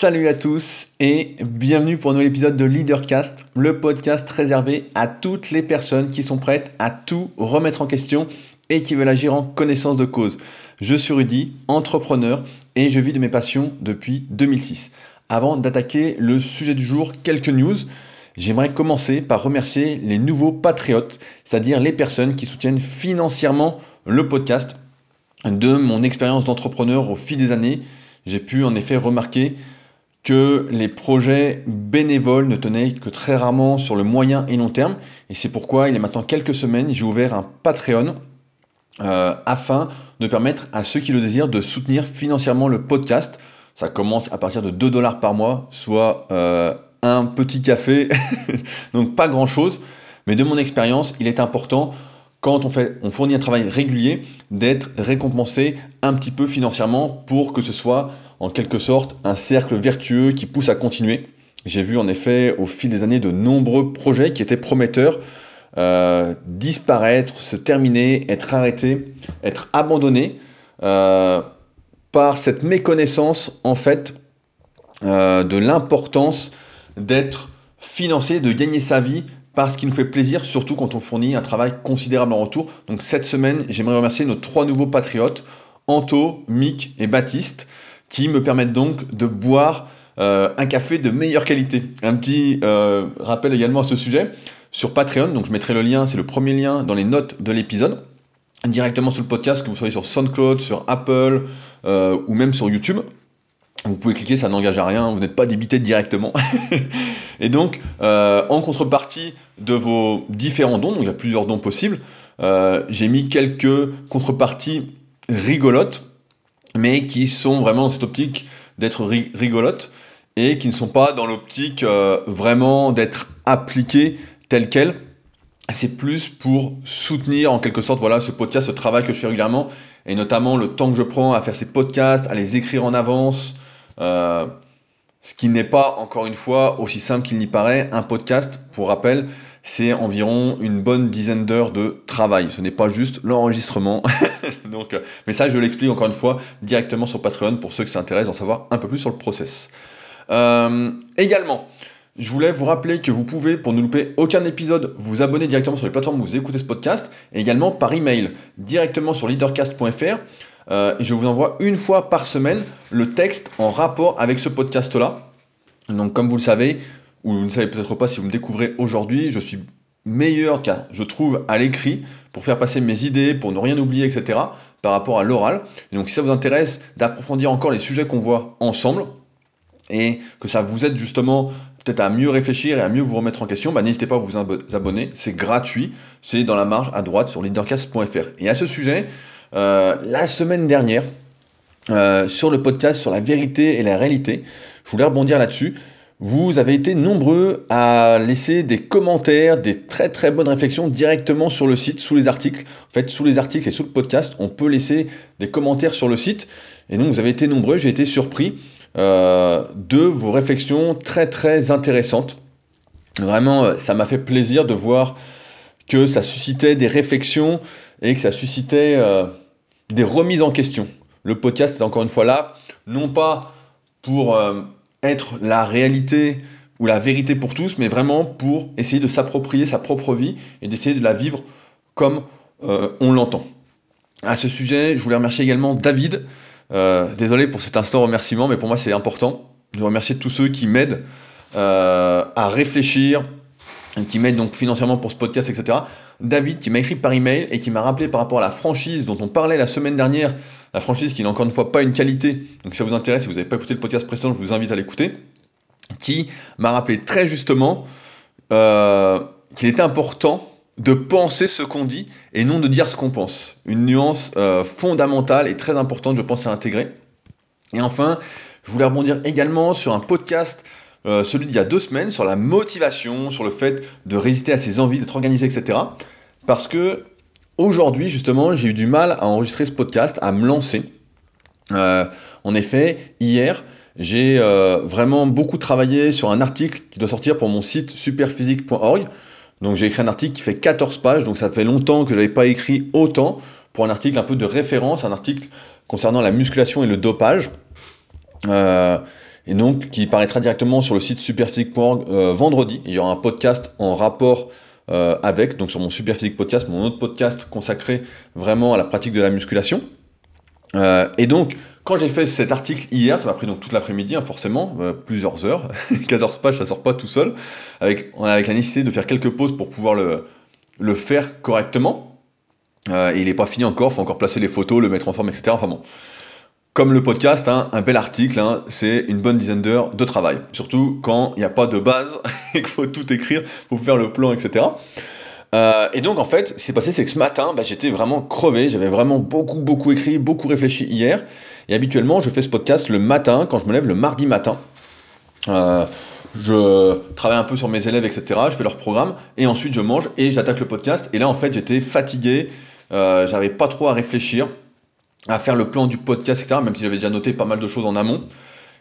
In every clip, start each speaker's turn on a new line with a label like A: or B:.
A: Salut à tous et bienvenue pour un nouvel épisode de Leadercast, le podcast réservé à toutes les personnes qui sont prêtes à tout remettre en question et qui veulent agir en connaissance de cause. Je suis Rudy, entrepreneur et je vis de mes passions depuis 2006. Avant d'attaquer le sujet du jour, quelques news. J'aimerais commencer par remercier les nouveaux patriotes, c'est-à-dire les personnes qui soutiennent financièrement le podcast. De mon expérience d'entrepreneur au fil des années, j'ai pu en effet remarquer que les projets bénévoles ne tenaient que très rarement sur le moyen et long terme. Et c'est pourquoi, il y a maintenant quelques semaines, j'ai ouvert un Patreon euh, afin de permettre à ceux qui le désirent de soutenir financièrement le podcast. Ça commence à partir de 2 dollars par mois, soit euh, un petit café, donc pas grand-chose. Mais de mon expérience, il est important quand on, fait, on fournit un travail régulier, d'être récompensé un petit peu financièrement pour que ce soit en quelque sorte un cercle vertueux qui pousse à continuer. J'ai vu en effet au fil des années de nombreux projets qui étaient prometteurs euh, disparaître, se terminer, être arrêtés, être abandonnés euh, par cette méconnaissance en fait euh, de l'importance d'être financé, de gagner sa vie parce qu'il nous fait plaisir, surtout quand on fournit un travail considérable en retour. Donc cette semaine, j'aimerais remercier nos trois nouveaux patriotes, Anto, Mick et Baptiste, qui me permettent donc de boire euh, un café de meilleure qualité. Un petit euh, rappel également à ce sujet, sur Patreon, donc je mettrai le lien, c'est le premier lien dans les notes de l'épisode, directement sur le podcast, que vous soyez sur SoundCloud, sur Apple euh, ou même sur YouTube. Vous pouvez cliquer, ça n'engage à rien, vous n'êtes pas débité directement. et donc, en contrepartie de vos différents dons, donc il y a plusieurs dons possibles, j'ai mis quelques contreparties rigolotes, mais qui sont vraiment dans cette optique d'être rigolotes et qui ne sont pas dans l'optique euh, vraiment d'être appliquées telles quelles. C'est plus pour soutenir en quelque sorte voilà, ce podcast, ce travail que je fais régulièrement, et notamment le temps que je prends à faire ces podcasts, à les écrire en avance, euh, ce qui n'est pas, encore une fois, aussi simple qu'il n'y paraît. Un podcast, pour rappel, c'est environ une bonne dizaine d'heures de travail. Ce n'est pas juste l'enregistrement. Donc, euh, mais ça, je l'explique encore une fois directement sur Patreon pour ceux qui s'intéressent d'en savoir un peu plus sur le process. Euh, également, je voulais vous rappeler que vous pouvez, pour ne louper aucun épisode, vous abonner directement sur les plateformes où vous écoutez ce podcast, et également par email, directement sur leadercast.fr. Euh, je vous envoie une fois par semaine le texte en rapport avec ce podcast-là. Donc comme vous le savez, ou vous ne savez peut-être pas si vous me découvrez aujourd'hui, je suis meilleur qu'à, je trouve, à l'écrit pour faire passer mes idées, pour ne rien oublier, etc. par rapport à l'oral. donc si ça vous intéresse d'approfondir encore les sujets qu'on voit ensemble, et que ça vous aide justement peut-être à mieux réfléchir et à mieux vous remettre en question, bah, n'hésitez pas à vous abonner, c'est gratuit, c'est dans la marge à droite sur leadercast.fr. Et à ce sujet, euh, la semaine dernière, euh, sur le podcast sur la vérité et la réalité, je voulais rebondir là-dessus. Vous avez été nombreux à laisser des commentaires, des très très bonnes réflexions directement sur le site, sous les articles. En fait, sous les articles et sous le podcast, on peut laisser des commentaires sur le site. Et donc, vous avez été nombreux, j'ai été surpris euh, de vos réflexions très très intéressantes. Vraiment, ça m'a fait plaisir de voir que ça suscitait des réflexions et que ça suscitait des remises en question. Le podcast est encore une fois là, non pas pour euh, être la réalité ou la vérité pour tous, mais vraiment pour essayer de s'approprier sa propre vie et d'essayer de la vivre comme euh, on l'entend. À ce sujet, je voulais remercier également David. Euh, désolé pour cet instant remerciement, mais pour moi c'est important. Je veux remercier tous ceux qui m'aident à réfléchir, qui m'aident donc financièrement pour ce podcast, etc. David qui m'a écrit par email et qui m'a rappelé par rapport à la franchise dont on parlait la semaine dernière, la franchise qui n'est encore une fois pas une qualité, donc si ça vous intéresse, si vous n'avez pas écouté le podcast précédent, je vous invite à l'écouter, qui m'a rappelé très justement euh, qu'il était important de penser ce qu'on dit et non de dire ce qu'on pense. Une nuance euh, fondamentale et très importante, je pense, à intégrer. Et enfin, je voulais rebondir également sur un podcast euh, celui d'il y a deux semaines, sur la motivation, sur le fait de résister à ses envies, d'être organisé, etc. Parce que aujourd'hui, justement, j'ai eu du mal à enregistrer ce podcast, à me lancer. Euh, en effet, hier, j'ai euh, vraiment beaucoup travaillé sur un article qui doit sortir pour mon site superphysique.org. Donc j'ai écrit un article qui fait 14 pages, donc ça fait longtemps que je n'avais pas écrit autant pour un article un peu de référence, un article concernant la musculation et le dopage. Et donc qui paraîtra directement sur le site superphysique.org vendredi. Il y aura un podcast en rapport avec, donc sur mon Superphysique podcast, mon autre podcast consacré vraiment à la pratique de la musculation. et donc, quand j'ai fait cet article hier, ça m'a pris donc toute l'après-midi, hein, forcément, plusieurs heures, 14 pages, ça sort pas tout seul, avec, avec la nécessité de faire quelques pauses pour pouvoir le, faire correctement. Euh, et il n'est pas fini encore, il faut encore placer les photos, le mettre en forme, etc. Enfin bon. Comme le podcast, hein, un bel article, hein, c'est une bonne dizaine d'heures de travail. Surtout quand il n'y a pas de base et qu'il faut tout écrire pour faire le plan, etc. Euh, et donc en fait, ce qui s'est passé, c'est que ce matin, bah, j'étais vraiment crevé, j'avais vraiment beaucoup, beaucoup écrit, beaucoup réfléchi hier. Et habituellement, je fais ce podcast le matin, quand je me lève le mardi matin. Euh, je travaille un peu sur mes élèves, etc. Je fais leur programme et ensuite je mange et j'attaque le podcast. Et là, en fait, j'étais fatigué, euh, j'avais pas trop à réfléchir, à faire le plan du podcast, etc. Même si j'avais déjà noté pas mal de choses en amont.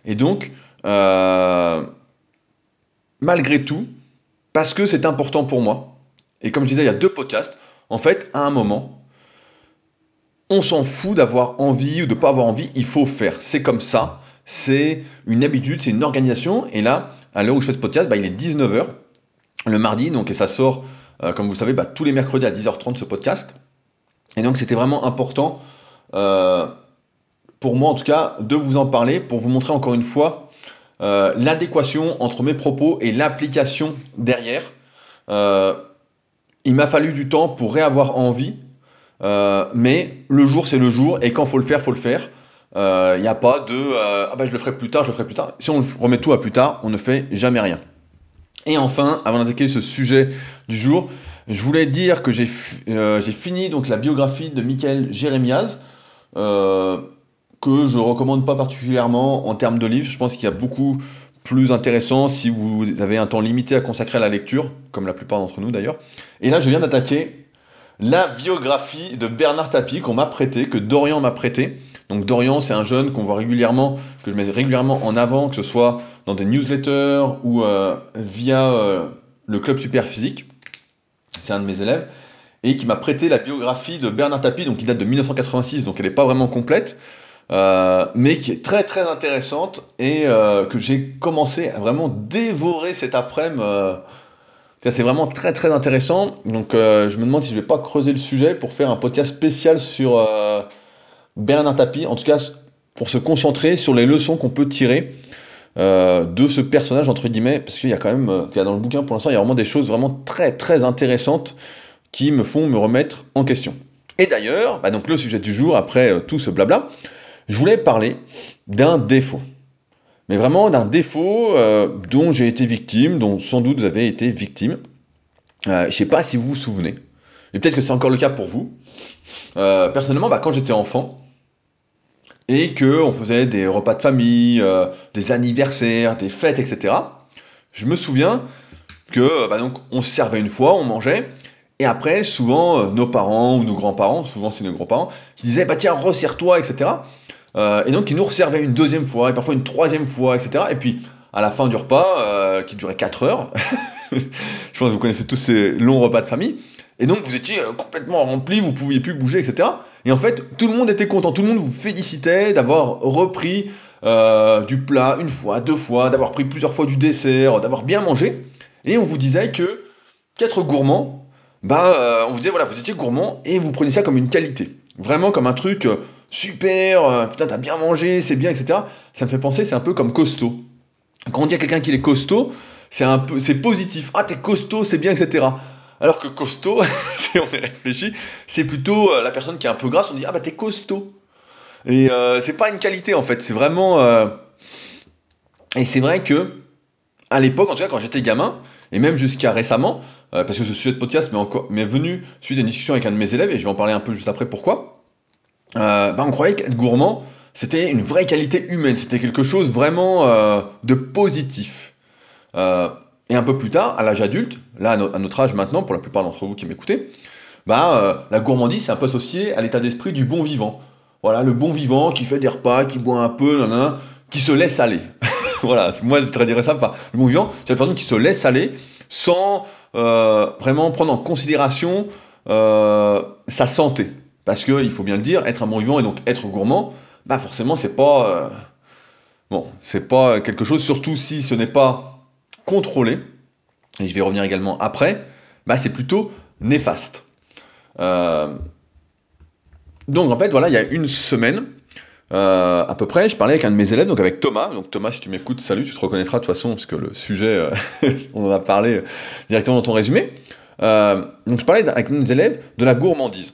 A: Et donc, euh, malgré tout, parce que c'est important pour moi, et comme je disais, il y a deux podcasts, en fait, à un moment, on s'en fout d'avoir envie ou de pas avoir envie, il faut faire. C'est comme ça, c'est une habitude, c'est une organisation. Et là, à l'heure où je fais ce podcast, bah, il est 19h le mardi, donc, et ça sort, euh, comme vous savez, bah, tous les mercredis à 10h30 ce podcast. Et donc c'était vraiment important, euh, pour moi en tout cas, de vous en parler, pour vous montrer encore une fois euh, l'adéquation entre mes propos et l'application derrière. il m'a fallu du temps pour réavoir envie, mais le jour c'est le jour, et quand faut le faire, faut le faire. Il n'y a pas de ah ben je le ferai plus tard, je le ferai plus tard. Si on remet tout à plus tard, on ne fait jamais rien. Et enfin, avant d'attaquer ce sujet du jour, je voulais dire que j'ai euh, fini donc la biographie de Michael Jérémiaz, euh, que je recommande pas particulièrement en termes de livres. Je pense qu'il y a beaucoup plus intéressant si vous avez un temps limité à consacrer à la lecture, comme la plupart d'entre nous d'ailleurs. Et là, je viens d'attaquer la biographie de Bernard Tapie qu'on m'a prêté, que Dorian m'a prêté. Donc Dorian, c'est un jeune qu'on voit régulièrement, que je mets régulièrement en avant, que ce soit dans des newsletters ou euh, via euh, le club super physique. C'est un de mes élèves et qui m'a prêté la biographie de Bernard Tapie, donc qui date de 1986, donc elle n'est pas vraiment complète, euh, mais qui est très très intéressante et que j'ai commencé à vraiment dévorer cet après-midi c'est vraiment très très intéressant. Donc euh, je me demande si je vais pas creuser le sujet pour faire un podcast spécial sur euh, Bernard Tapie. En tout cas, pour se concentrer sur les leçons qu'on peut tirer euh, de ce personnage entre guillemets, parce qu'il y a quand même, a dans le bouquin pour l'instant, il y a vraiment des choses vraiment très très intéressantes qui me font me remettre en question. Et d'ailleurs, bah, donc le sujet du jour après tout ce blabla, je voulais parler d'un défaut mais vraiment d'un défaut euh, dont j'ai été victime, dont sans doute vous avez été victime. Euh, je ne sais pas si vous vous souvenez, et peut-être que c'est encore le cas pour vous. Euh, personnellement, bah, quand j'étais enfant, et qu'on faisait des repas de famille, des anniversaires, des fêtes, etc., je me souviens que bah, donc, on se servait une fois, on mangeait, et après, souvent, nos parents ou nos grands-parents, souvent c'est nos grands-parents, qui disaient, bah tiens, resserre-toi, etc. Euh, et donc, ils nous resservaient une deuxième fois, et parfois une troisième fois, etc. Et puis, à la fin du repas, euh, qui durait 4 heures, je pense que vous connaissez tous ces longs repas de famille, et donc vous étiez euh, complètement rempli, vous pouviez plus bouger, etc. Et en fait, tout le monde était content, tout le monde vous félicitait d'avoir repris du plat une fois, deux fois, d'avoir pris plusieurs fois du dessert, d'avoir bien mangé. Et on vous disait que qu'être gourmand, bah, on vous disait voilà, vous étiez gourmand et vous preniez ça comme une qualité, vraiment comme un truc super, euh, putain, t'as bien mangé, c'est bien, etc. Ça me fait penser, c'est un peu comme costaud. Quand on dit à quelqu'un qu'il est costaud, c'est un peu, c'est positif. Ah, t'es costaud, c'est bien, etc. Alors que costaud, si on est réfléchi, c'est plutôt euh, la personne qui est un peu grasse, on dit ah bah t'es costaud. Et euh, c'est pas une qualité en fait, c'est vraiment. Et c'est vrai que à l'époque, en tout cas quand j'étais gamin, et même jusqu'à récemment, parce que ce sujet de podcast m'est venu suite à une discussion avec un de mes élèves, et je vais en parler un peu juste après pourquoi. Euh, bah, on croyait qu'être gourmand, c'était une vraie qualité humaine, c'était quelque chose vraiment euh, de positif. Euh, et un peu plus tard, à l'âge adulte, là à, notre âge maintenant, pour la plupart d'entre vous qui m'écoutez, bah, la gourmandise c'est un peu associé à l'état d'esprit du bon vivant. Voilà, le bon vivant qui fait des repas, qui boit un peu, qui se laisse aller. voilà, moi je traduirais ça le bon vivant, c'est la personne qui se laisse aller sans vraiment prendre en considération sa santé. Parce qu'il faut bien le dire, être un bon vivant et donc être gourmand, bah forcément c'est pas, euh, bon, c'est pas quelque chose, surtout si ce n'est pas contrôlé, et je vais revenir également après, bah c'est plutôt néfaste. Euh, donc en fait, voilà, il y a une semaine, euh, à peu près, je parlais avec un de mes élèves, donc avec Thomas. Donc Thomas, si tu m'écoutes, salut, tu te reconnaîtras de toute façon, parce que le sujet, euh, on en a parlé directement dans ton résumé. donc je parlais avec mes élèves de la gourmandise.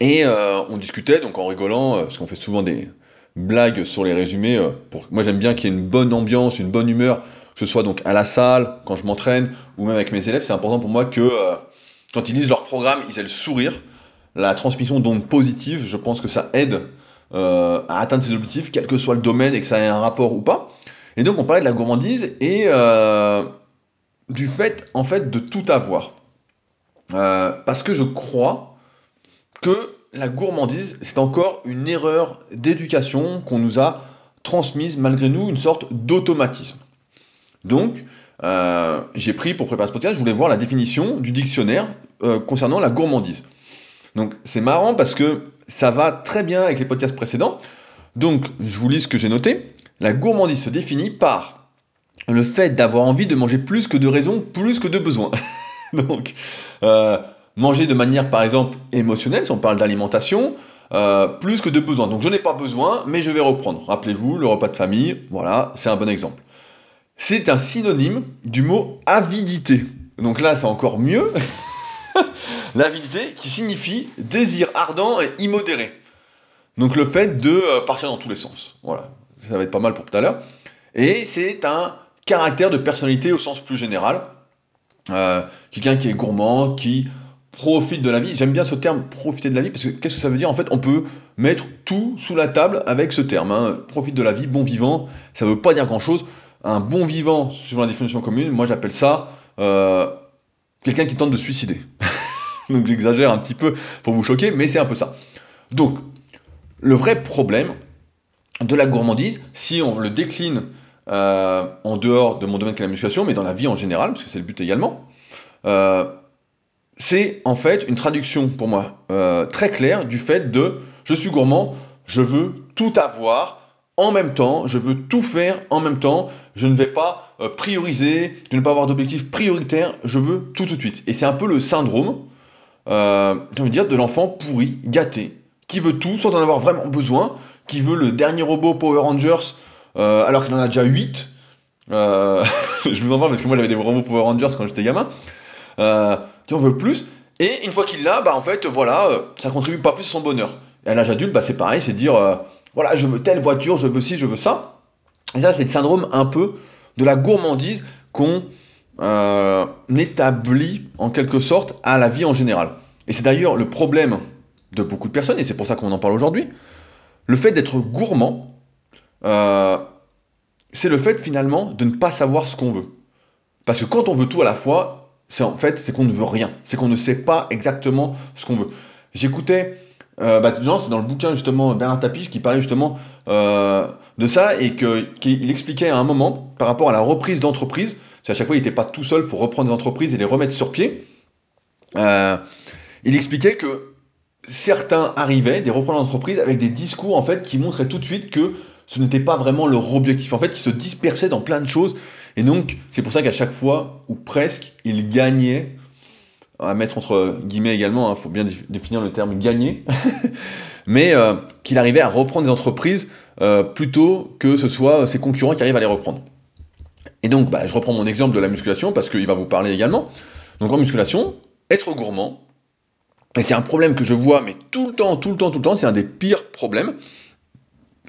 A: Et on discutait, donc en rigolant, parce qu'on fait souvent des blagues sur les résumés. pour... Moi j'aime bien qu'il y ait une bonne ambiance, une bonne humeur, que ce soit donc à la salle, quand je m'entraîne, ou même avec mes élèves. C'est important pour moi que quand ils lisent leur programme, ils aient le sourire, la transmission d'ondes positives, je pense que ça aide euh, à atteindre ses objectifs, quel que soit le domaine et que ça ait un rapport ou pas. Et donc on parlait de la gourmandise et euh, du fait en fait de tout avoir. Euh, parce que je crois que la gourmandise, c'est encore une erreur d'éducation qu'on nous a transmise malgré nous, une sorte d'automatisme. Donc, j'ai pris pour préparer ce podcast, je voulais voir la définition du dictionnaire concernant la gourmandise. Donc c'est marrant parce que ça va très bien avec les podcasts précédents. Donc je vous lis ce que j'ai noté. La gourmandise se définit par le fait d'avoir envie de manger plus que de raison, plus que de besoin. Donc euh, manger de manière par exemple émotionnelle, si on parle d'alimentation, euh, plus que de besoin. Donc je n'ai pas besoin, mais je vais reprendre. Rappelez-vous, le repas de famille, voilà, c'est un bon exemple. C'est un synonyme du mot avidité. Donc là, c'est encore mieux. L'avidité qui signifie désir ardent et immodéré. Donc le fait de euh, partir dans tous les sens. Voilà, ça va être pas mal pour tout à l'heure. Et c'est un caractère de personnalité au sens plus général. Euh, quelqu'un qui est gourmand, qui profite de la vie. J'aime bien ce terme profiter de la vie parce que qu'est-ce que ça veut dire? En fait, on peut mettre tout sous la table avec ce terme. Hein. Profite de la vie, bon vivant. Ça veut pas dire grand-chose. Un bon vivant, suivant la définition commune, moi j'appelle ça euh, quelqu'un qui tente de suicider. Donc j'exagère un petit peu pour vous choquer, mais c'est un peu ça. Donc, le vrai problème de la gourmandise, si on le décline euh, en dehors de mon domaine qui la musculation, mais dans la vie en général, parce que c'est le but également, euh, c'est en fait une traduction pour moi euh, très claire du fait de je suis gourmand, je veux tout avoir en même temps, je veux tout faire en même temps, je ne vais pas prioriser, je ne vais pas avoir d'objectif prioritaire, je veux tout tout de suite. Et c'est un peu le syndrome euh, j'ai de dire, de l'enfant pourri, gâté, qui veut tout sans en avoir vraiment besoin, qui veut le dernier robot Power Rangers euh, alors qu'il en a déjà 8. Euh, je vous en parle parce que moi j'avais des robots Power Rangers quand j'étais gamin. qui en veut plus. Et une fois qu'il l'a, bah en fait, voilà, ça contribue pas plus à son bonheur. Et à l'âge adulte, bah, c'est pareil, c'est dire, voilà, je veux telle voiture, je veux ci, je veux ça. Et ça, c'est le syndrome un peu de la gourmandise qu'on euh, établi en quelque sorte à la vie en général. Et c'est d'ailleurs le problème de beaucoup de personnes, et c'est pour ça qu'on en parle aujourd'hui. Le fait d'être gourmand, euh, c'est le fait finalement de ne pas savoir ce qu'on veut. Parce que quand on veut tout à la fois, c'est en fait c'est qu'on ne veut rien, c'est qu'on ne sait pas exactement ce qu'on veut. J'écoutais, euh, bah, c'est dans le bouquin justement Bernard Tapie qui parlait justement euh, de ça et qu'il expliquait à un moment par rapport à la reprise d'entreprise à chaque fois, il n'était pas tout seul pour reprendre des entreprises et les remettre sur pied. Euh, il expliquait que certains arrivaient, des repreneurs d'entreprise, avec des discours en fait qui montraient tout de suite que ce n'était pas vraiment leur objectif. En fait, ils se dispersaient dans plein de choses. Et donc, c'est pour ça qu'à chaque fois, ou presque, ils gagnaient, à mettre entre guillemets également, il hein, faut bien définir le terme gagner, mais euh, qu'il arrivait à reprendre des entreprises euh, plutôt que ce soit ses concurrents qui arrivent à les reprendre. Et donc, bah, je reprends mon exemple de la musculation parce qu'il va vous parler également. Donc en musculation, être gourmand, et c'est un problème que je vois, mais tout le temps, tout le temps, tout le temps, c'est un des pires problèmes.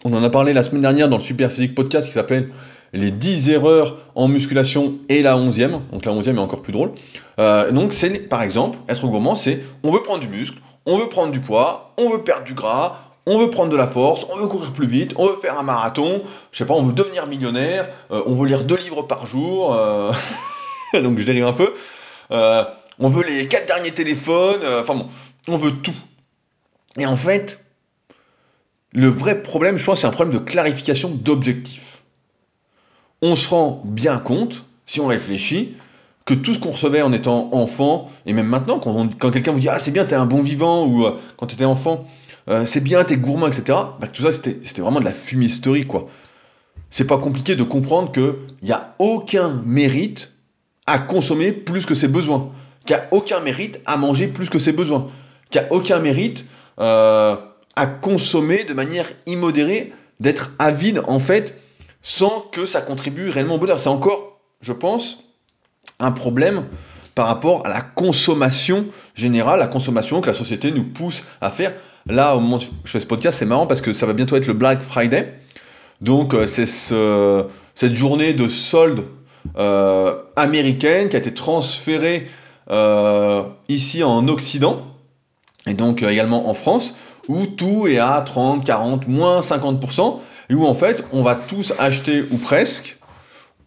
A: On en a parlé la semaine dernière dans le Super Physique Podcast qui s'appelle Les 10 erreurs en musculation et la 11e. Donc la 11e est encore plus drôle. Euh, donc c'est, par exemple, être gourmand, c'est on veut prendre du muscle, on veut prendre du poids, on veut perdre du gras, on veut prendre de la force, on veut courir plus vite, on veut faire un marathon, je sais pas, on veut devenir millionnaire, euh, on veut lire deux livres par jour, euh, donc je dérive un peu, euh, on veut les quatre derniers téléphones, enfin bon, on veut tout. Et en fait, le vrai problème, je pense, c'est un problème de clarification d'objectifs. On se rend bien compte, si on réfléchit, que tout ce qu'on recevait en étant enfant, et même maintenant, quand, quand quelqu'un vous dit Ah, c'est bien, t'es un bon vivant, ou quand t'étais enfant, euh, c'est bien, t'es gourmand, etc. Tout ça, c'était vraiment de la fumisterie, quoi. c'est pas compliqué de comprendre qu'il n'y a aucun mérite à consommer plus que ses besoins, qu'il n'y a aucun mérite à manger plus que ses besoins, qu'il n'y a aucun mérite euh, à consommer de manière immodérée, d'être avide en fait, sans que ça contribue réellement au bonheur. C'est encore, je pense, un problème par rapport à la consommation générale, la consommation que la société nous pousse à faire. Là, au moment où je fais ce podcast, c'est marrant parce que ça va bientôt être le Black Friday. Donc, euh, c'est ce, cette journée de solde euh, américaine qui a été transférée euh, ici en Occident et donc également en France où tout est à 30, 40, moins 50% et où en fait on va tous acheter ou presque.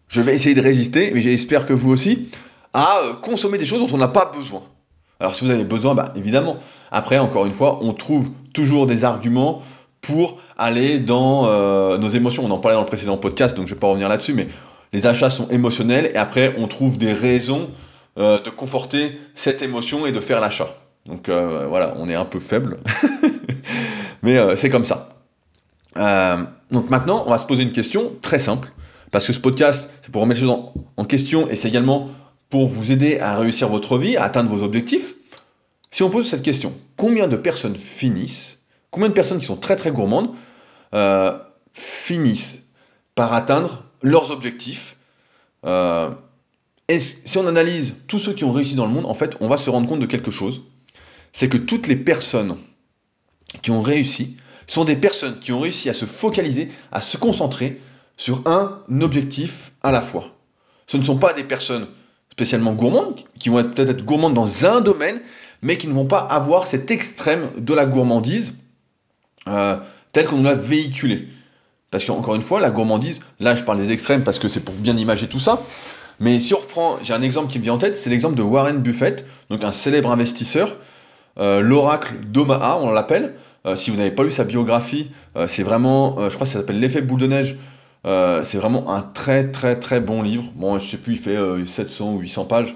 A: Je vais essayer de résister, mais j'espère que vous aussi, à consommer des choses dont on n'a pas besoin. Alors si vous avez besoin, bah, évidemment. Après, encore une fois, on trouve toujours des arguments pour aller dans euh, nos émotions. On en parlait dans le précédent podcast, donc je ne vais pas revenir là-dessus, mais les achats sont émotionnels et après, on trouve des raisons euh, de conforter cette émotion et de faire l'achat. Donc voilà, on est un peu faible, mais c'est comme ça. donc maintenant, on va se poser une question très simple, parce que ce podcast, c'est pour remettre les choses en question et c'est également pour vous aider à réussir votre vie, à atteindre vos objectifs, si on pose cette question, combien de personnes finissent, combien de personnes qui sont très très gourmandes, euh, finissent par atteindre leurs objectifs euh, Et si on analyse tous ceux qui ont réussi dans le monde, en fait, on va se rendre compte de quelque chose, c'est que toutes les personnes qui ont réussi sont des personnes qui ont réussi à se focaliser, à se concentrer sur un objectif à la fois. Ce ne sont pas des personnes spécialement gourmandes, qui vont peut-être être gourmandes dans un domaine, mais qui ne vont pas avoir cet extrême de la gourmandise euh, tel qu'on nous l'a véhiculé. Parce qu'encore une fois, la gourmandise, là je parle des extrêmes parce que c'est pour bien imager tout ça, mais si on reprend, j'ai un exemple qui me vient en tête, c'est l'exemple de Warren Buffett, donc un célèbre investisseur, euh, l'oracle d'Omaha, on l'appelle. Euh, si vous n'avez pas lu sa biographie, c'est vraiment, je crois ça s'appelle L'effet boule de neige euh, c'est vraiment un très très très bon livre. Bon, je sais plus, il fait 700 euh, ou 800 pages.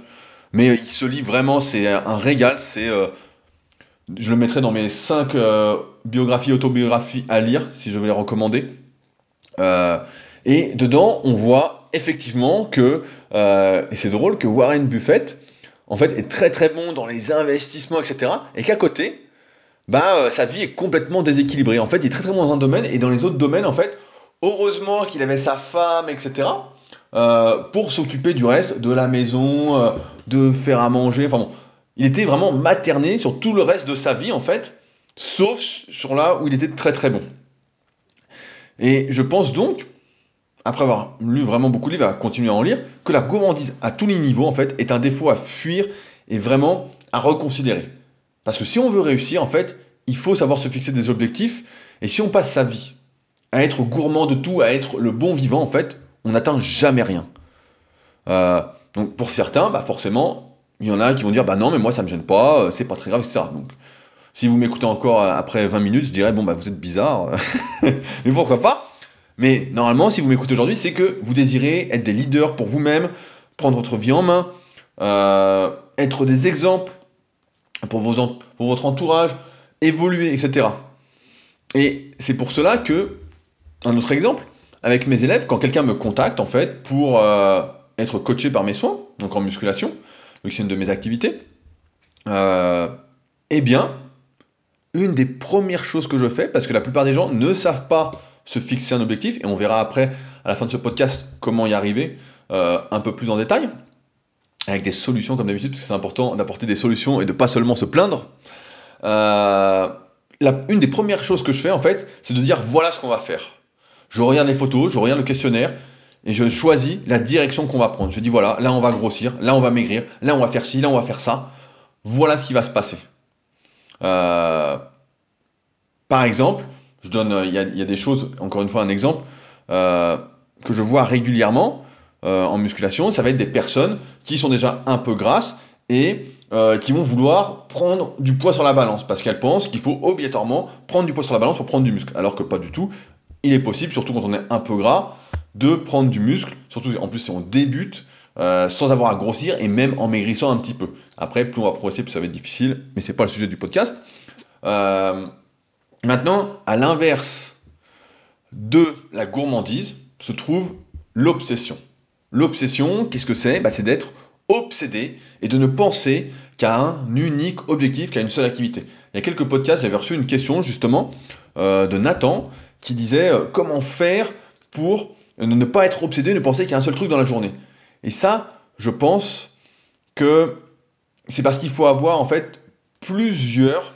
A: Mais euh, il se lit vraiment, c'est un régal. C'est, je le mettrai dans mes 5 biographies, autobiographies à lire, si je veux les recommander. et dedans, on voit effectivement que, et c'est drôle, que Warren Buffett, en fait, est très très bon dans les investissements, etc. Et qu'à côté, bah, sa vie est complètement déséquilibrée. En fait, il est très très bon dans un domaine, et dans les autres domaines, en fait, Heureusement qu'il avait sa femme, etc. Euh, pour s'occuper du reste, de la maison, euh, de faire à manger. Enfin bon, il était vraiment materné sur tout le reste de sa vie, en fait, sauf sur là où il était très très bon. Et je pense donc, après avoir lu vraiment beaucoup de livres, à continuer à en lire, que la gourmandise à tous les niveaux, en fait, est un défaut à fuir et vraiment à reconsidérer. Parce que si on veut réussir, en fait, il faut savoir se fixer des objectifs. Et si on passe sa vie à être gourmand de tout, à être le bon vivant, en fait, on n'atteint jamais rien. Euh, donc pour certains, bah forcément, il y en a qui vont dire bah non, mais moi ça me gêne pas, euh, c'est pas très grave, etc. Donc si vous m'écoutez encore euh, après 20 minutes, je dirais bon bah vous êtes bizarre, mais pourquoi pas? Mais normalement, si vous m'écoutez aujourd'hui, c'est que vous désirez être des leaders pour vous-même, prendre votre vie en main, être des exemples pour, votre entourage, évoluer, etc. Et c'est pour cela que un autre exemple, avec mes élèves, quand quelqu'un me contacte en fait pour euh, être coaché par mes soins, donc en musculation, c'est une de mes activités, euh, eh bien, une des premières choses que je fais, parce que la plupart des gens ne savent pas se fixer un objectif, et on verra après, à la fin de ce podcast, comment y arriver euh, un peu plus en détail, avec des solutions comme d'habitude, parce que c'est important d'apporter des solutions et de pas seulement se plaindre. une des premières choses que je fais en fait, c'est de dire voilà ce qu'on va faire je regarde les photos, je regarde le questionnaire, et je choisis la direction qu'on va prendre. Je dis voilà, là on va grossir, là on va maigrir, là on va faire ci, là on va faire ça. Voilà ce qui va se passer. Euh, par exemple, je donne, euh, il y, a, des choses, encore une fois un exemple, euh, que je vois régulièrement en musculation, ça va être des personnes qui sont déjà un peu grasses et qui vont vouloir prendre du poids sur la balance parce qu'elles pensent qu'il faut obligatoirement prendre du poids sur la balance pour prendre du muscle, alors que pas du tout il est possible, surtout quand on est un peu gras, de prendre du muscle, surtout en plus si on débute, euh, sans avoir à grossir et même en maigrissant un petit peu. Après, plus on va progresser, plus ça va être difficile, mais c'est pas le sujet du podcast. Euh, maintenant, à l'inverse de la gourmandise, se trouve l'obsession. L'obsession, qu'est-ce que c'est? Bah, C'est d'être obsédé et de ne penser qu'à un unique objectif, qu'à une seule activité. Il y a quelques podcasts, j'avais reçu une question justement euh, de Nathan qui disait euh, comment faire pour ne pas être obsédé, ne penser qu'il y a un seul truc dans la journée. Et ça, je pense que c'est parce qu'il faut avoir en fait plusieurs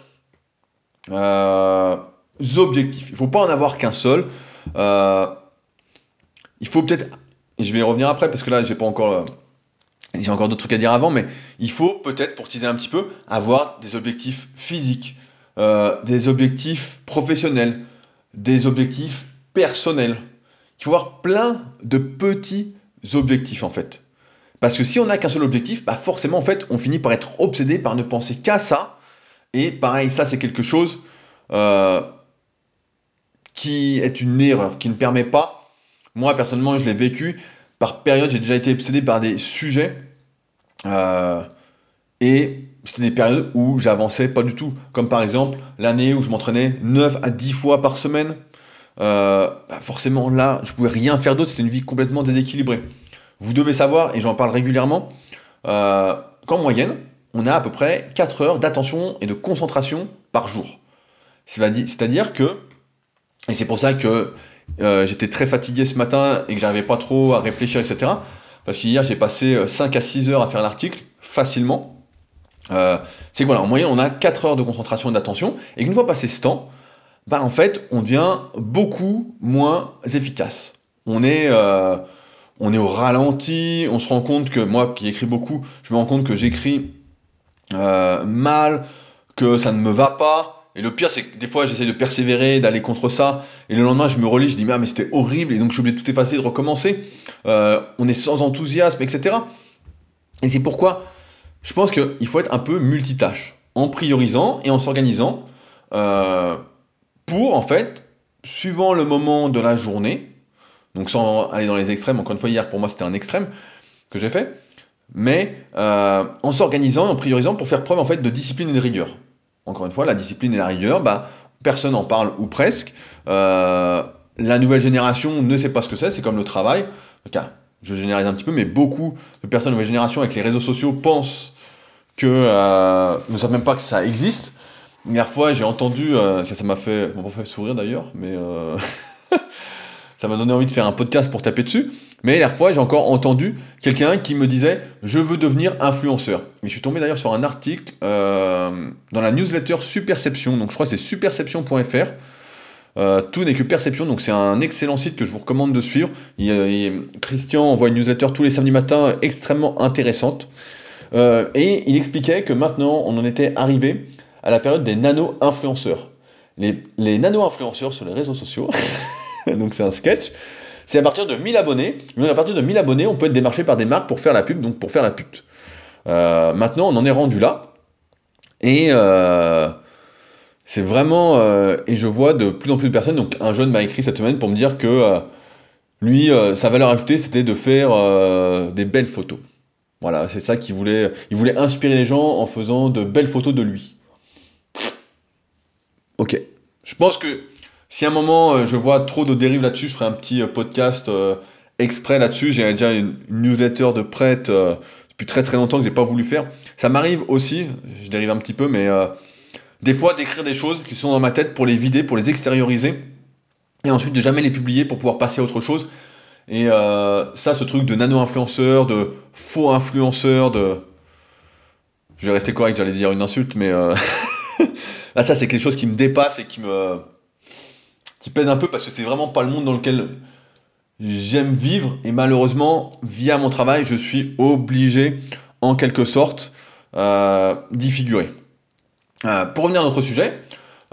A: euh, objectifs. Il ne faut pas en avoir qu'un seul. il faut peut-être, je vais y revenir après parce que là j'ai pas encore j'ai encore d'autres trucs à dire avant, mais il faut peut-être, pour teaser un petit peu, avoir des objectifs physiques, euh, des objectifs professionnels, des objectifs personnels. Il faut avoir plein de petits objectifs en fait. Parce que si on n'a qu'un seul objectif, bah forcément en fait on finit par être obsédé par ne penser qu'à ça. Et pareil, ça c'est quelque chose euh, qui est une erreur, qui ne permet pas. Moi personnellement je l'ai vécu, par période, j'ai déjà été obsédé par des sujets. Euh, et c'était des périodes où j'avançais pas du tout. Comme par exemple l'année où je m'entraînais 9 à 10 fois par semaine. Euh, bah forcément là, je pouvais rien faire d'autre, c'était une vie complètement déséquilibrée. Vous devez savoir, et j'en parle régulièrement, euh, qu'en moyenne, on a à peu près 4 heures d'attention et de concentration par jour. C'est-à-dire que, et c'est pour ça que euh, j'étais très fatigué ce matin et que j'arrivais pas trop à réfléchir, etc. Parce qu'hier, j'ai passé 5 euh, à 6 heures à faire l'article, facilement. Euh, c'est que voilà, en moyenne, on a 4 heures de concentration et d'attention, et qu'une fois passé ce temps, bah en fait, on devient beaucoup moins efficace. On est, on est au ralenti, on se rend compte que, moi qui écris beaucoup, je me rends compte que j'écris mal, que ça ne me va pas, et le pire, c'est que des fois, j'essaie de persévérer, d'aller contre ça. Et le lendemain, je me relis, je dis, mais, c'était horrible. Et donc, je suis obligé de tout effacer, de recommencer. Euh, on est sans enthousiasme, etc. Et c'est pourquoi je pense qu'il faut être un peu multitâche. En priorisant et en s'organisant. Euh, pour, en fait, suivant le moment de la journée, donc sans aller dans les extrêmes, encore une fois, hier, pour moi, c'était un extrême que j'ai fait. Mais euh, en s'organisant et en priorisant pour faire preuve, en fait, de discipline et de rigueur encore une fois, la discipline et la rigueur, bah, personne n'en parle ou presque. Euh, la nouvelle génération ne sait pas ce que c'est, c'est comme le travail. je généralise un petit peu, mais beaucoup de personnes de nouvelle génération avec les réseaux sociaux pensent que euh, ne savent même pas que ça existe. Une dernière fois, j'ai entendu, euh, ça m'a fait, fait sourire d'ailleurs, mais euh, ça m'a donné envie de faire un podcast pour taper dessus. Mais la fois, j'ai encore entendu quelqu'un qui me disait Je veux devenir influenceur. Et je suis tombé d'ailleurs sur un article euh, dans la newsletter Superception. Donc je crois que c'est superception.fr. Tout n'est que perception, donc c'est un excellent site que je vous recommande de suivre. Christian envoie une newsletter tous les samedis matins extrêmement intéressante. Euh, et il expliquait que maintenant on en était arrivé à la période des nano-influenceurs. Les, nano-influenceurs sur les réseaux sociaux, donc c'est un sketch, c'est à partir de 1000 abonnés. Donc à partir de 1000 abonnés, on peut être démarché par des marques pour faire la pub, donc pour faire la pute. Euh, maintenant, on en est rendu là. Et euh, c'est vraiment. Et je vois de plus en plus de personnes. Donc, un jeune m'a écrit cette semaine pour me dire que lui, sa valeur ajoutée, c'était de faire des belles photos. Voilà, c'est ça qu'il voulait. Il voulait inspirer les gens en faisant de belles photos de lui. Ok. Je pense que si à un moment euh, je vois trop de dérives là-dessus, je ferai un petit euh, podcast euh, exprès là-dessus. J'ai déjà une, newsletter de prête depuis très très longtemps que j'ai pas voulu faire. Ça m'arrive aussi, je dérive un petit peu, mais des fois d'écrire des choses qui sont dans ma tête pour les vider, pour les extérioriser, et ensuite de jamais les publier pour pouvoir passer à autre chose. Et ça, ce truc de nano-influenceur, de faux influenceur, de... Je vais rester correct, j'allais dire une insulte, mais... Là, ça, c'est quelque chose qui me dépasse et qui me qui pèse un peu parce que c'est vraiment pas le monde dans lequel j'aime vivre et malheureusement via mon travail je suis obligé en quelque sorte euh, d'y figurer. Euh, pour revenir à notre sujet,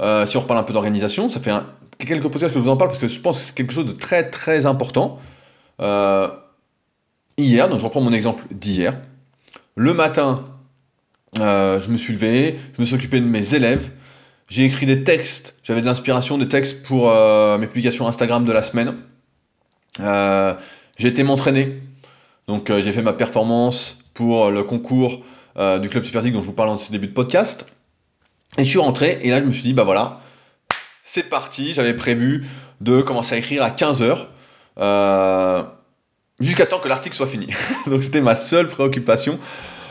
A: euh, si on reparle un peu d'organisation, ça fait quelques podcasts que je vous en parle parce que je pense que c'est quelque chose de très très important. Hier, donc je reprends mon exemple d'hier, le matin, je me suis levé, je me suis occupé de mes élèves, j'ai écrit des textes, j'avais de l'inspiration, des textes pour euh, mes publications Instagram de la semaine. Euh, j'ai été m'entraîner, donc euh, j'ai fait ma performance pour le concours du Club Superphysique dont je vous parle en ce début de podcast. Et je suis rentré, et là je me suis dit, bah voilà, c'est parti, j'avais prévu de commencer à écrire à 15h. Jusqu'à temps que l'article soit fini. Donc c'était ma seule préoccupation.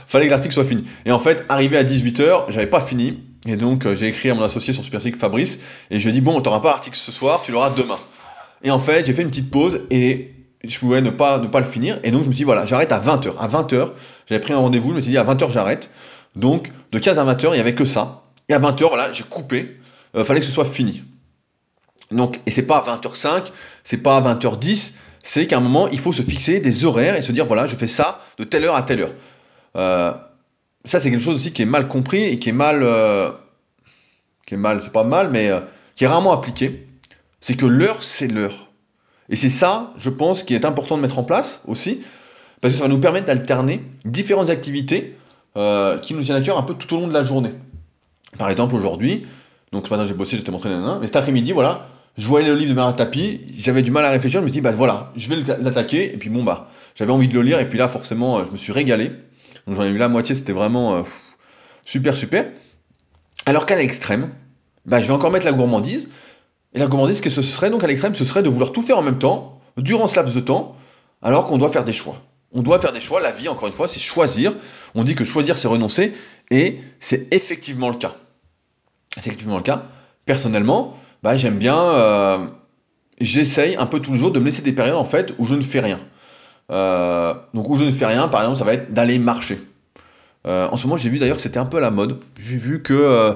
A: Fallait que l'article soit fini. Et en fait, arrivé à 18h, j'avais pas fini. Et donc j'ai écrit à mon associé sur Superphysique Fabrice et je lui ai dit bon, t'auras pas l'article ce soir, tu l'auras demain. Et en fait, j'ai fait une petite pause et je pouvais ne pas, ne pas le finir. Et donc, je me suis dit, voilà, j'arrête à 20h. À 20h, j'avais pris un rendez-vous, je me suis dit, à 20h, j'arrête. Donc, de 15 à 20h, il n'y avait que ça. Et à 20h, voilà, j'ai coupé. Euh, fallait que ce soit fini. Donc, et c'est pas à 20h05, c'est pas à 20h10, c'est qu'à un moment, il faut se fixer des horaires et se dire, voilà, je fais ça de telle heure à telle heure. Euh, ça, c'est quelque chose aussi qui est mal compris et qui est mal. Euh, qui est mal, c'est pas mal, mais qui est rarement appliqué. C'est que l'heure, c'est l'heure. Et c'est ça, je pense, qui est important de mettre en place aussi, parce que ça va nous permettre d'alterner différentes activités euh, qui nous tiennent à cœur un peu tout au long de la journée. Par exemple, aujourd'hui, donc ce matin j'ai bossé, j'étais montré, mais cet après-midi, voilà, je voyais le livre de Mara Tapi, j'avais du mal à réfléchir, je me dit, bah voilà, je vais l'attaquer, et puis bon, bah, j'avais envie de le lire, et puis là, forcément, euh, je me suis régalé. Donc j'en ai eu la moitié, c'était vraiment euh, super, super. Alors qu'à l'extrême, bah, je vais encore mettre la gourmandise, et la gourmandise, ce que ce serait? Donc à l'extrême, ce serait de vouloir tout faire en même temps, durant ce laps de temps, alors qu'on doit faire des choix. On doit faire des choix, la vie, encore une fois, c'est choisir. On dit que choisir, c'est renoncer, et c'est effectivement le cas. C'est effectivement le cas. Personnellement, bah, j'aime bien, euh, j'essaye un peu tous les jours de me laisser des périodes, en fait, où je ne fais rien. Euh, donc où je ne fais rien, par exemple, ça va être d'aller marcher. Euh, en ce moment, j'ai vu d'ailleurs que c'était un peu la mode. J'ai vu que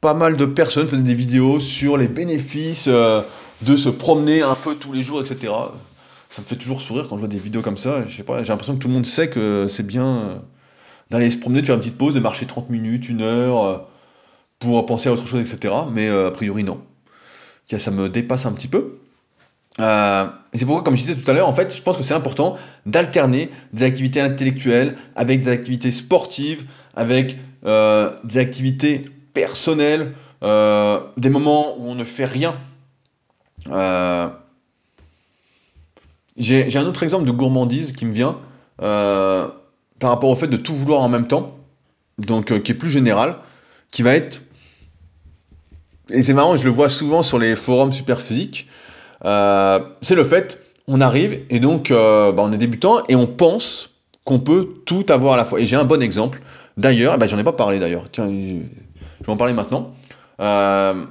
A: pas mal de personnes faisaient des vidéos sur les bénéfices de se promener un peu tous les jours, etc. Ça me fait toujours sourire quand je vois des vidéos comme ça. J'ai l'impression que tout le monde sait que c'est bien d'aller se promener, de faire une petite pause, de marcher 30 minutes, une heure, pour penser à autre chose, etc. Mais a priori, non. Ça me dépasse un petit peu. et c'est pourquoi, comme je disais tout à l'heure, en fait, je pense que c'est important d'alterner des activités intellectuelles avec des activités sportives, avec des activités personnel, euh, des moments où on ne fait rien. Euh, j'ai un autre exemple de gourmandise qui me vient euh, par rapport au fait de tout vouloir en même temps, donc qui est plus général, qui va être et c'est marrant, je le vois souvent sur les forums super physiques, c'est le fait, on arrive et donc bah, on est débutant et on pense qu'on peut tout avoir à la fois. Et j'ai un bon exemple. D'ailleurs, ben, j'en ai pas parlé d'ailleurs. Tiens, je vais en parler maintenant. Euh,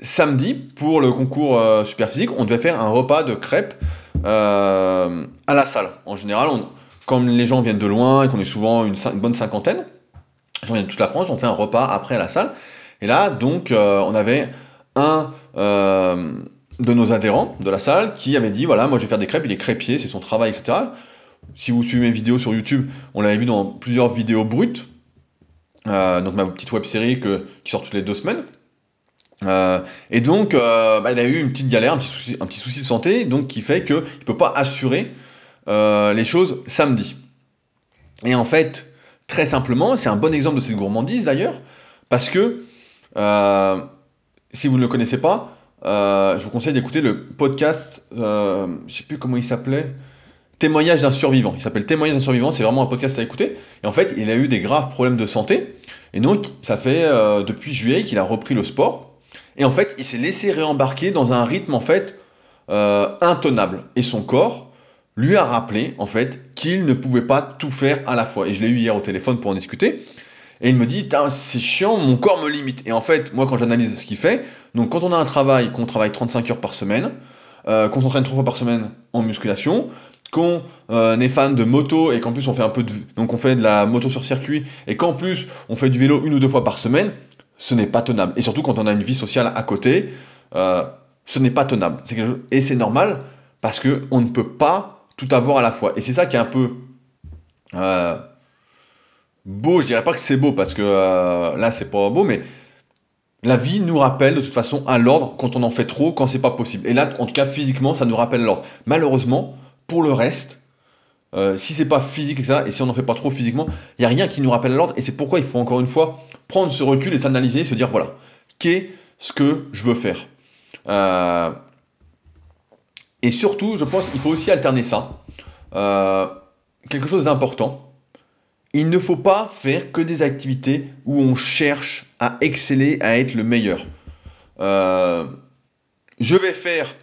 A: samedi, pour le concours euh, super physique, on devait faire un repas de crêpes euh, à la salle. En général, comme les gens viennent de loin et qu'on est souvent une, bonne cinquantaine, les gens viennent de toute la France, on fait un repas après à la salle. Et là, donc, on avait un de nos adhérents de la salle qui avait dit voilà, moi je vais faire des crêpes, il est crêpier, c'est son travail, etc. Si vous suivez mes vidéos sur YouTube, on l'avait vu dans plusieurs vidéos brutes, euh, donc ma petite web série qui sort toutes les deux semaines. Euh, et donc, euh, bah, il a eu une petite galère, un petit souci, un petit souci de santé, donc qui fait qu'il ne peut pas assurer les choses samedi. Et en fait, très simplement, c'est un bon exemple de cette gourmandise d'ailleurs, parce que si vous ne le connaissez pas, je vous conseille d'écouter le podcast, je ne sais plus comment il s'appelait, Témoignage d'un survivant. Il s'appelle Témoignage d'un survivant, c'est vraiment un podcast à écouter. Et en fait, il a eu des graves problèmes de santé. Et donc, ça fait euh, depuis juillet qu'il a repris le sport. Et en fait, il s'est laissé réembarquer dans un rythme, en fait, euh, intenable. Et son corps lui a rappelé, en fait, qu'il ne pouvait pas tout faire à la fois. Et je l'ai eu hier au téléphone pour en discuter. Et il me dit, c'est chiant, mon corps me limite. Et en fait, moi, quand j'analyse ce qu'il fait, donc quand on a un travail, qu'on travaille 35 heures par semaine, euh, qu'on s'entraîne trois fois par semaine en musculation, qu'on euh, est fan de moto et qu'en plus on fait un peu de donc on fait de la moto sur circuit et qu'en plus on fait du vélo une ou deux fois par semaine, ce n'est pas tenable. Et surtout quand on a une vie sociale à côté, euh, ce n'est pas tenable. Et c'est normal parce que on ne peut pas tout avoir à la fois. Et c'est ça qui est un peu beau. Je dirais pas que c'est beau parce que là c'est pas beau, mais la vie nous rappelle de toute façon à l'ordre quand on en fait trop, quand c'est pas possible. Et là, en tout cas, physiquement, ça nous rappelle l'ordre. Malheureusement, pour le reste, euh, si c'est pas physique, ça, et si on n'en fait pas trop physiquement, il n'y a rien qui nous rappelle l'ordre. Et c'est pourquoi il faut encore une fois prendre ce recul et s'analyser, se dire voilà, qu'est-ce que je veux faire? Euh, Et surtout, je pense qu'il faut aussi alterner ça. Euh, quelque chose d'important. Il ne faut pas faire que des activités où on cherche à exceller, à être le meilleur. je vais faire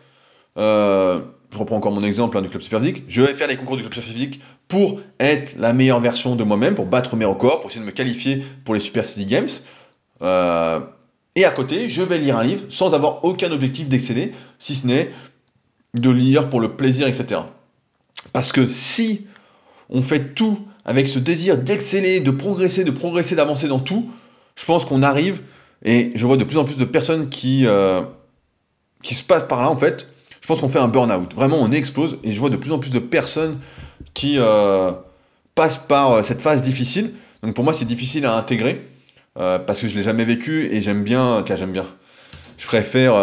A: je je reprends encore mon exemple hein, du club superphysique, je vais faire les concours du club superphysique pour être la meilleure version de moi-même, pour battre mes records, pour essayer de me qualifier pour les Super Physique Games. Euh, et à côté, je vais lire un livre sans avoir aucun objectif d'exceller, si ce n'est de lire pour le plaisir, etc. Parce que si on fait tout avec ce désir d'exceller, de progresser, de progresser, d'avancer dans tout, je pense qu'on arrive, et je vois de plus en plus de personnes qui, euh, qui se passent par là, en fait, je pense qu'on fait un burn-out. Vraiment, on explose, et je vois de plus en plus de personnes qui euh, passent par euh, cette phase difficile. Donc pour moi, c'est difficile à intégrer, parce que je ne l'ai jamais vécu, et j'aime bien, car j'aime bien. Je préfère,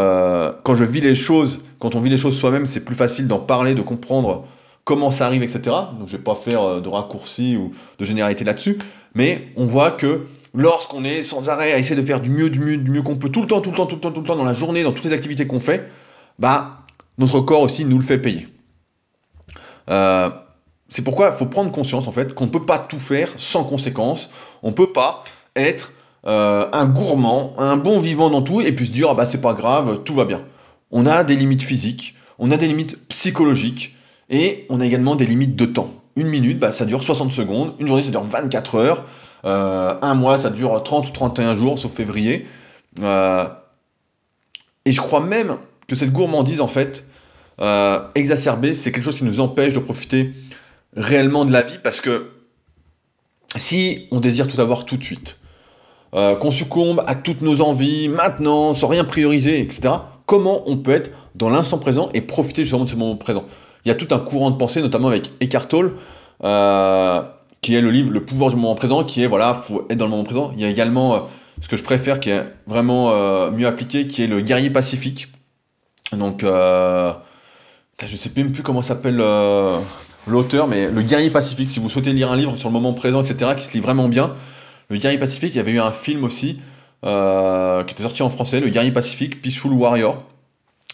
A: quand je vis les choses, quand on vit les choses soi-même, c'est plus facile d'en parler, de comprendre comment ça arrive, etc. Donc je vais pas faire euh, de raccourcis ou de généralité là-dessus, mais on voit que lorsqu'on est sans arrêt à essayer de faire du mieux, du mieux, du mieux qu'on peut tout le temps, tout le temps, tout le temps, tout le temps dans la journée, dans toutes les activités qu'on fait, bah notre corps aussi nous le fait payer. Euh, c'est pourquoi il faut prendre conscience en fait qu'on ne peut pas tout faire sans conséquence. On ne peut pas être euh, un gourmand, un bon vivant dans tout et puis se dire ah bah c'est pas grave, tout va bien. On a des limites physiques, on a des limites psychologiques, et on a également des limites de temps. Une minute, bah, ça dure 60 secondes. Une journée, ça dure 24 heures. Euh, un mois, ça dure 30 ou 31 jours, sauf février. Euh, et je crois même que cette gourmandise, en fait, euh, exacerbée, c'est quelque chose qui nous empêche de profiter réellement de la vie parce que si on désire tout avoir tout de suite, qu'on succombe à toutes nos envies maintenant, sans rien prioriser, etc., comment on peut être dans l'instant présent et profiter justement de ce moment présent? Il y a tout un courant de pensée, notamment avec Eckhart Tolle, euh, qui est le livre Le pouvoir du moment présent, qui est, voilà, faut être dans le moment présent. Il y a également euh, ce que je préfère, qui est vraiment euh, mieux appliqué, qui est le guerrier pacifique. Donc, je ne sais même plus comment s'appelle l'auteur, mais le guerrier pacifique, si vous souhaitez lire un livre sur le moment présent, etc., qui se lit vraiment bien, le guerrier pacifique, il y avait eu un film aussi, qui était sorti en français, le guerrier pacifique, Peaceful Warrior.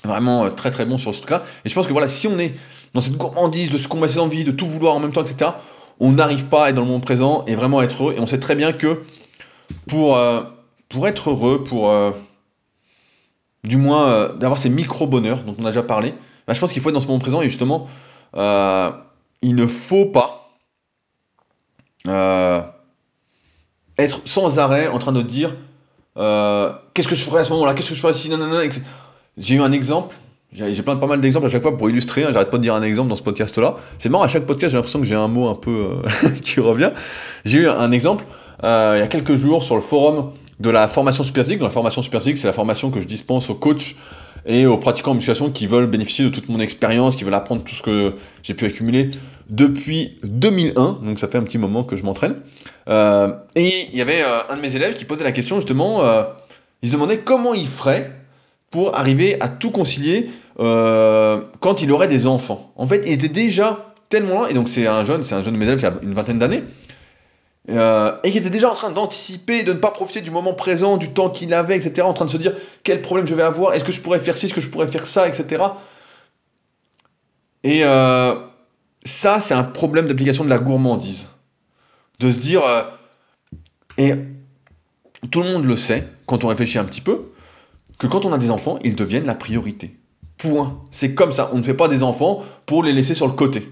A: Vraiment très très bon sur ce truc-là. Et je pense que voilà, si on est dans cette gourmandise de se combattre ses envies, de tout vouloir en même temps, etc., on n'arrive pas à être dans le moment présent et vraiment être heureux. Et on sait très bien que pour, euh, pour être heureux, pour euh, du moins euh, d'avoir ces micro-bonheurs dont on a déjà parlé, bah, je pense qu'il faut être dans ce moment présent et justement, il ne faut pas être sans arrêt en train de dire qu'est-ce que je ferais à ce moment-là, qu'est-ce que je ferais si, nanana, J'ai eu un exemple j'ai plein de pas mal d'exemples à chaque fois pour illustrer. Hein, j'arrête pas de dire un exemple dans ce podcast-là. C'est marrant, à chaque podcast, j'ai l'impression que j'ai un mot un peu euh, qui revient. J'ai eu un exemple euh, il y a quelques jours sur le forum de la formation Superphysique. La formation Superphysique, c'est la formation que je dispense aux coachs et aux pratiquants en musculation qui veulent bénéficier de toute mon expérience, qui veulent apprendre tout ce que j'ai pu accumuler depuis 2001. Donc ça fait un petit moment que je m'entraîne. Euh, et il y avait un de mes élèves qui posait la question justement. il se demandait comment il ferait pour arriver à tout concilier euh, quand il aurait des enfants. En fait, il était déjà tellement loin, et donc c'est un jeune, c'est un jeune de qui a une vingtaine d'années, euh, et qui était déjà en train d'anticiper, de ne pas profiter du moment présent, du temps qu'il avait, etc., en train de se dire quel problème je vais avoir, est-ce que je pourrais faire ci, est-ce que je pourrais faire ça, etc. Et euh, ça, c'est un problème d'application de la gourmandise. De se dire, et tout le monde le sait, quand on réfléchit un petit peu, que quand on a des enfants, ils deviennent la priorité. Point. C'est comme ça. On ne fait pas des enfants pour les laisser sur le côté.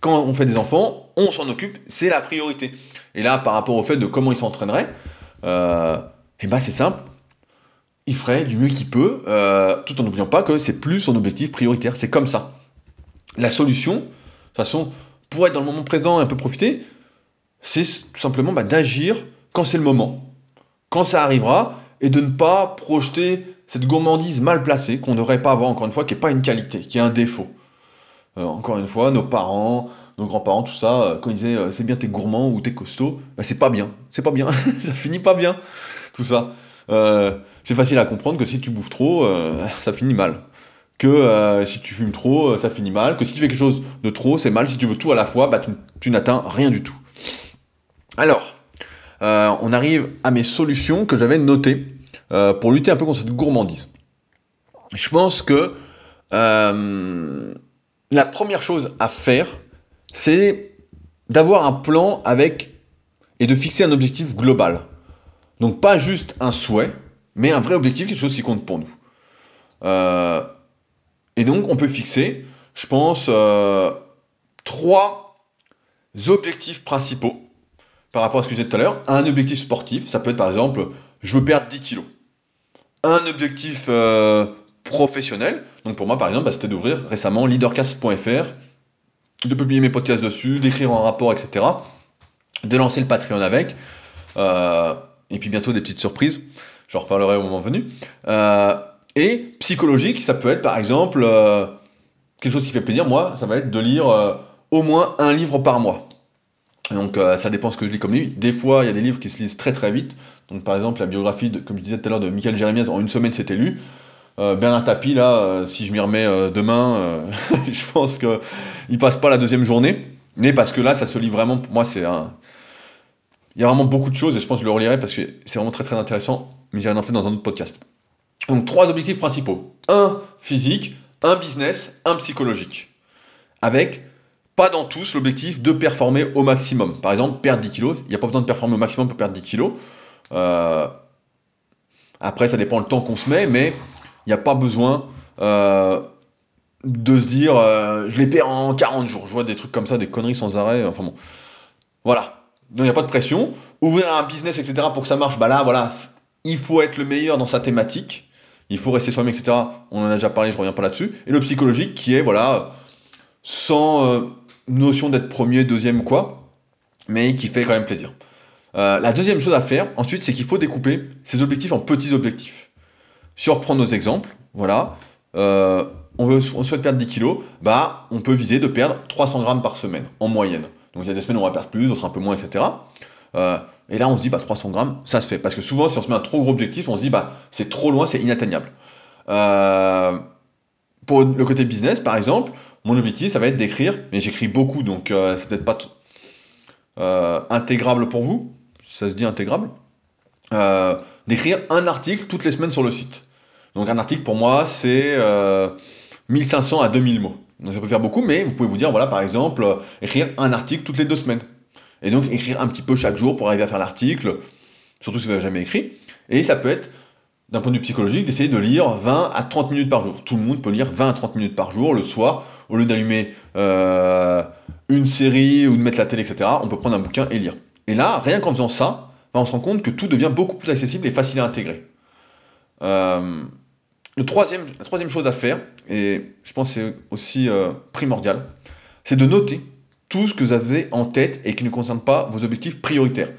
A: Quand on fait des enfants, on s'en occupe, c'est la priorité. Et là, par rapport au fait de comment il s'entraînerait, euh, eh ben c'est simple. Il ferait du mieux qu'il peut, euh, tout en n'oubliant pas que c'est plus son objectif prioritaire. C'est comme ça. La solution, de toute façon, pour être dans le moment présent et un peu profiter, c'est tout simplement bah, d'agir quand c'est le moment. Quand ça arrivera, et de ne pas projeter cette gourmandise mal placée qu'on ne devrait pas avoir, encore une fois, qui n'est pas une qualité, qui est un défaut. Euh, encore une fois, nos parents, nos grands-parents, tout ça, euh, quand ils disaient euh, c'est bien t'es gourmand ou t'es costaud, bah, c'est pas bien, c'est pas bien, ça finit pas bien, tout ça. c'est facile à comprendre que si tu bouffes trop, ça finit mal. Que si tu fumes trop, ça finit mal. Que si tu fais quelque chose de trop, c'est mal. Si tu veux tout à la fois, bah, tu, tu n'atteins rien du tout. Alors, euh, on arrive à mes solutions que j'avais notées euh, pour lutter un peu contre cette gourmandise. Je pense que euh, la première chose à faire, c'est d'avoir un plan avec et de fixer un objectif global. Donc pas juste un souhait, mais un vrai objectif, quelque chose qui compte pour nous. et donc on peut fixer je pense, trois objectifs principaux par rapport à ce que j'ai dit tout à l'heure. Un objectif sportif, ça peut être par exemple, je veux perdre 10 kilos. Un objectif euh, professionnel, donc pour moi par exemple, bah, c'était d'ouvrir récemment leadercast.fr, de publier mes podcasts dessus, d'écrire un rapport, etc. De lancer le Patreon avec. Euh, et puis bientôt des petites surprises. J'en reparlerai au moment venu. Euh, et psychologique, ça peut être par exemple quelque chose qui fait plaisir. Moi, ça va être de lire au moins un livre par mois. Donc ça dépend ce que je lis comme livre. Des fois, il y a des livres qui se lisent très très vite. Donc par exemple, la biographie, de, comme je disais tout à l'heure, de Michael Jérémias, en une semaine c'était lu. Bernard Tapie, là, si je m'y remets demain, je pense qu'il passe pas la deuxième journée. Mais parce que là, ça se lit vraiment, pour moi, c'est un, il y a vraiment beaucoup de choses et je pense que je le relirai parce que c'est vraiment très très intéressant, mais j'irai en dans un autre podcast. Donc trois objectifs principaux. Un physique, un business, un psychologique. Avec, dans tous, l'objectif de performer au maximum. Par exemple, perdre 10 kilos. Il n'y a pas besoin de performer au maximum pour perdre 10 kilos. Euh, après, ça dépend le temps qu'on se met, mais il n'y a pas besoin euh, de se dire euh, je les perds en 40 jours. Je vois des trucs comme ça, des conneries sans arrêt. Enfin bon. Voilà donc il n'y a pas de pression. Ouvrir un business, etc., pour que ça marche, bah là, voilà, il faut être le meilleur dans sa thématique. Il faut rester soi-même, etc. On en a déjà parlé, je reviens pas là-dessus. Et le psychologique qui est, voilà, sans notion d'être premier, deuxième ou quoi, mais qui fait quand même plaisir. Euh, la deuxième chose à faire, ensuite, c'est qu'il faut découper ses objectifs en petits objectifs. Si on reprend nos exemples, voilà, euh, on, veut, on souhaite perdre 10 kilos, bah, on peut viser de perdre 300 grammes par semaine, en moyenne. Donc il y a des semaines où on va perdre plus, d'autres un peu moins, etc. Euh, et là, on se dit, bah, 300 grammes, ça se fait. Parce que souvent, si on se met un trop gros objectif, on se dit, bah, c'est trop loin, c'est inatteignable. Pour le côté business, par exemple, mon objectif, ça va être d'écrire, mais j'écris beaucoup, donc euh, c'est peut-être pas intégrable pour vous, ça se dit intégrable, d'écrire un article toutes les semaines sur le site. Donc un article, pour moi, c'est 1500 à 2000 mots. Donc ça peut faire beaucoup, mais vous pouvez vous dire, voilà, par exemple, euh, écrire un article toutes les deux semaines. Et donc écrire un petit peu chaque jour pour arriver à faire l'article, surtout si vous n'avez jamais écrit. Et ça peut être, d'un point de vue psychologique, d'essayer de lire 20 à 30 minutes par jour. Tout le monde peut lire 20 à 30 minutes par jour le soir, au lieu d'allumer euh, une série ou de mettre la télé, etc. On peut prendre un bouquin et lire. Et là, rien qu'en faisant ça, bah, on se rend compte que tout devient beaucoup plus accessible et facile à intégrer. Euh, la troisième chose à faire, et je pense que c'est aussi euh, primordial, c'est de noter tout ce que vous avez en tête et qui ne concerne pas vos objectifs prioritaires.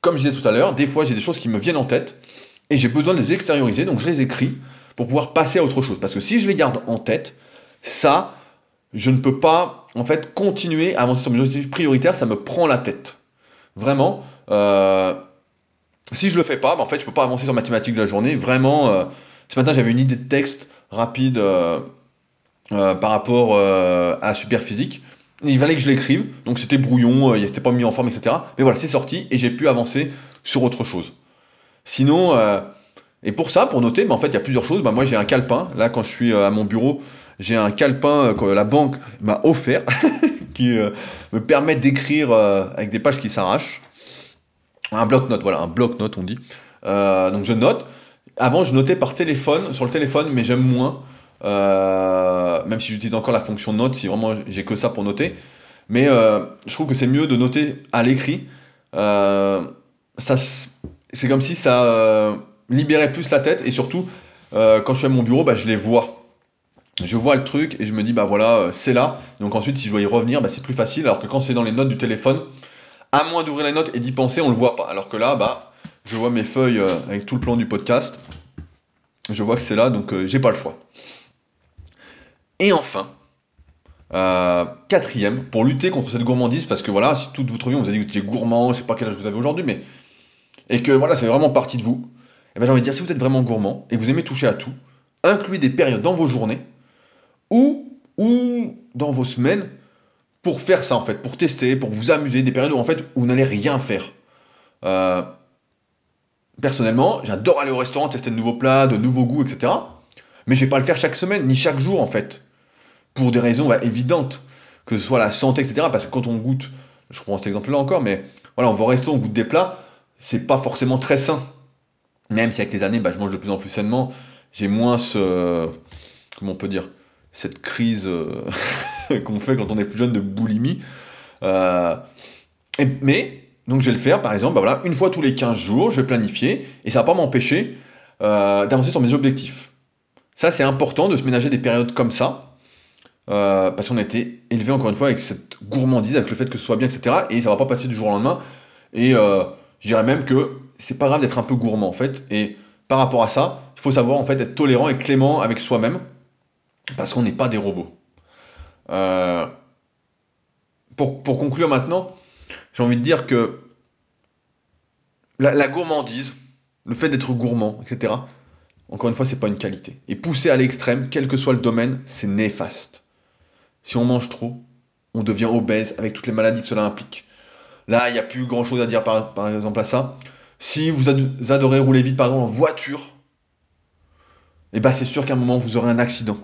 A: Comme je disais tout à l'heure, des fois j'ai des choses qui me viennent en tête et j'ai besoin de les extérioriser, donc je les écris pour pouvoir passer à autre chose. Parce que si je les garde en tête, ça, je ne peux pas en fait continuer à avancer sur mes objectifs prioritaires, ça me prend la tête. Vraiment. Euh, si je le fais pas, bah, en fait, je peux pas avancer sur ma thématique de la journée. Vraiment, euh, ce matin, j'avais une idée de texte rapide euh, par rapport à Superphysique. Il fallait que je l'écrive, donc c'était brouillon, il n'était pas mis en forme, etc. Mais voilà, c'est sorti et j'ai pu avancer sur autre chose. Sinon, et pour ça, pour noter, bah, en fait, il y a plusieurs choses. Bah, moi, j'ai un calepin. Là, quand je suis à mon bureau, j'ai un calepin que la banque m'a offert qui me permet d'écrire avec des pages qui s'arrachent. Un bloc-notes, voilà, un bloc-notes, on dit. donc, je note. Avant, je notais par téléphone, sur le téléphone, mais j'aime moins. Euh, même si j'utilise encore la fonction note, si vraiment j'ai que ça pour noter. Mais euh, je trouve que c'est mieux de noter à l'écrit. Euh, c'est comme si ça libérait plus la tête. Et surtout, quand je suis à mon bureau, bah, je les vois. Je vois le truc et je me dis, bah voilà, c'est là. Donc ensuite, si je dois y revenir, bah, c'est plus facile. Alors que quand c'est dans les notes du téléphone, à moins d'ouvrir les notes et d'y penser, on le voit pas. Alors que là, bah, je vois mes feuilles euh, avec tout le plan du podcast. Je vois que c'est là, donc euh, j'ai pas le choix. Et enfin, euh, quatrième, pour lutter contre cette gourmandise, parce que voilà, si toute votre vie on vous a dit que vous étiez gourmand, je sais pas quel âge vous avez aujourd'hui, mais. Et que voilà, c'est vraiment partie de vous, et eh ben, j'ai envie de dire, si vous êtes vraiment gourmand et que vous aimez toucher à tout, incluez des périodes dans vos journées ou, ou dans vos semaines pour faire ça en fait, pour tester, pour vous amuser, des périodes où en fait vous n'allez rien faire. Euh, personnellement, j'adore aller au restaurant, tester de nouveaux plats, de nouveaux goûts, etc. Mais je vais pas le faire chaque semaine, ni chaque jour en fait. Pour des raisons bah, évidentes. Que ce soit la santé, etc. Parce que quand on goûte, je prends cet exemple-là encore, mais voilà, on va au restaurant, on goûte des plats, c'est pas forcément très sain. Même si avec les années, bah, je mange de plus en plus sainement, j'ai moins ce. Comment on peut dire cette crise qu'on fait quand on est plus jeune de boulimie. mais, donc je vais le faire, par exemple, bah voilà, une fois tous les 15 jours, je vais planifier, et ça va pas m'empêcher d'avancer sur mes objectifs. Ça, c'est important de se ménager des périodes comme ça, euh, parce qu'on a été élevé encore une fois avec cette gourmandise, avec le fait que ce soit bien, etc. Et ça va pas passer du jour au lendemain. Et euh, je dirais même que c'est pas grave d'être un peu gourmand en fait. Et par rapport à ça, il faut savoir en fait être tolérant et clément avec soi-même, parce qu'on n'est pas des robots. Euh, pour, conclure maintenant, j'ai envie de dire que la, gourmandise, le fait d'être gourmand, etc., encore une fois, c'est pas une qualité. Et pousser à l'extrême, quel que soit le domaine, c'est néfaste. Si on mange trop, on devient obèse avec toutes les maladies que cela implique. Là, il n'y a plus grand chose à dire par, exemple à ça. Si vous adorez rouler vite, par exemple, en voiture, eh ben c'est sûr qu'à un moment, vous aurez un accident.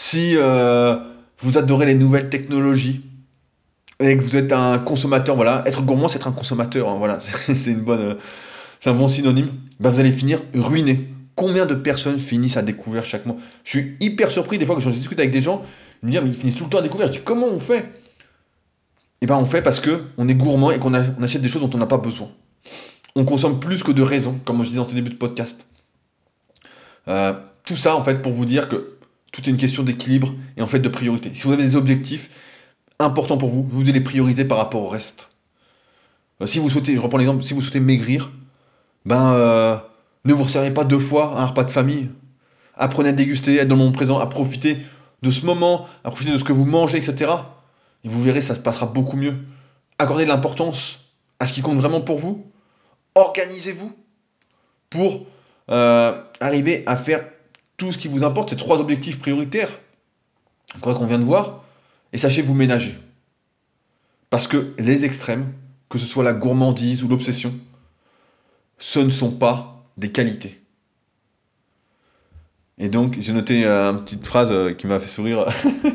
A: Si euh, vous adorez les nouvelles technologies, et que vous êtes un consommateur, voilà, être gourmand, c'est être un consommateur, hein, voilà, c'est une bonne, euh, c'est un bon synonyme. Ben, vous allez finir ruiné. Combien de personnes finissent à découvrir chaque mois? Je suis hyper surpris des fois que je discute avec des gens, ils me disent mais ils finissent tout le temps à découvrir. Je dis comment on fait? Eh ben on fait parce que on est gourmand et qu'on achète des choses dont on n'a pas besoin. On consomme plus que de raison, comme je disais en début de podcast. Euh, tout ça en fait pour vous dire que tout est une question d'équilibre et en fait de priorité. Si vous avez des objectifs importants pour vous, vous devez les prioriser par rapport au reste. Euh, si vous souhaitez, je reprends l'exemple, si vous souhaitez maigrir, ben euh, ne vous resserrez pas deux fois un repas de famille. Apprenez à déguster, à être dans le moment présent, à profiter de ce moment, à profiter de ce que vous mangez, etc. Et vous verrez, ça se passera beaucoup mieux. Accordez de l'importance à ce qui compte vraiment pour vous. Organisez-vous pour euh, arriver à faire tout ce qui vous importe, ces trois objectifs prioritaires qu'on vient de voir, et sachez vous ménager. Parce que les extrêmes, que ce soit la gourmandise ou l'obsession, ce ne sont pas des qualités. Et donc, j'ai noté euh, une petite phrase euh, qui m'a fait sourire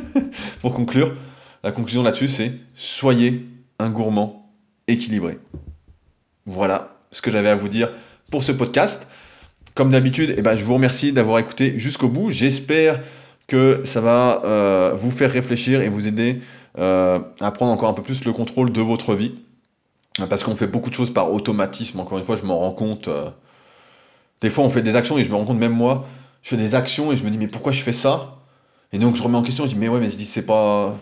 A: pour conclure. La conclusion là-dessus, c'est Soyez un gourmand équilibré. Voilà ce que j'avais à vous dire pour ce podcast. Comme d'habitude, eh ben, je vous remercie d'avoir écouté jusqu'au bout. J'espère que ça va euh, vous faire réfléchir et vous aider à prendre encore un peu plus le contrôle de votre vie. Parce qu'on fait beaucoup de choses par automatisme. Encore une fois, je m'en rends compte des fois, on fait des actions et je me rends compte, même moi, je fais des actions et je me dis, mais pourquoi je fais ça? Et donc, je remets en question, je dis, mais ouais, mais je dis, c'est pas.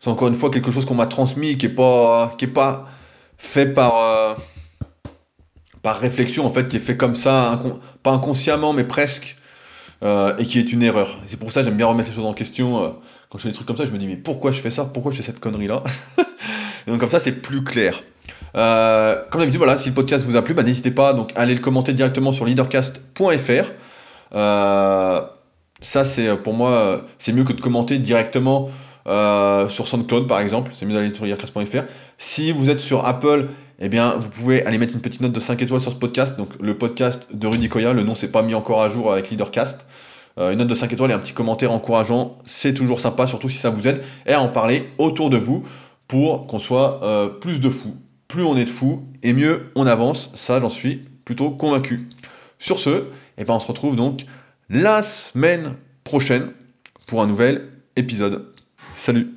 A: C'est encore une fois quelque chose qu'on m'a transmis, qui est pas, qui est pas fait par, euh, par réflexion, en fait, qui est fait comme ça, pas inconsciemment, mais presque, euh, et qui est une erreur. C'est pour ça que j'aime bien remettre les choses en question. Euh, quand je fais des trucs comme ça, je me dis, mais pourquoi je fais ça? Pourquoi je fais cette connerie-là? Et donc, comme ça, c'est plus clair. Euh, comme d'habitude, voilà, si le podcast vous a plu, bah, n'hésitez pas donc, à aller le commenter directement sur leadercast.fr. Ça, c'est pour moi, c'est mieux que de commenter directement sur SoundCloud par exemple. C'est mieux d'aller sur leadercast.fr. Si vous êtes sur Apple, eh bien, vous pouvez aller mettre une petite note de 5 étoiles sur ce podcast. Donc, le podcast de Rudy Koya, le nom s'est pas mis encore à jour avec Leadercast. une note de 5 étoiles et un petit commentaire encourageant, c'est toujours sympa, surtout si ça vous aide, et à en parler autour de vous pour qu'on soit plus de fous plus on est de fous, et mieux on avance. Ça, j'en suis plutôt convaincu. Sur ce, eh ben, on se retrouve donc la semaine prochaine pour un nouvel épisode. Salut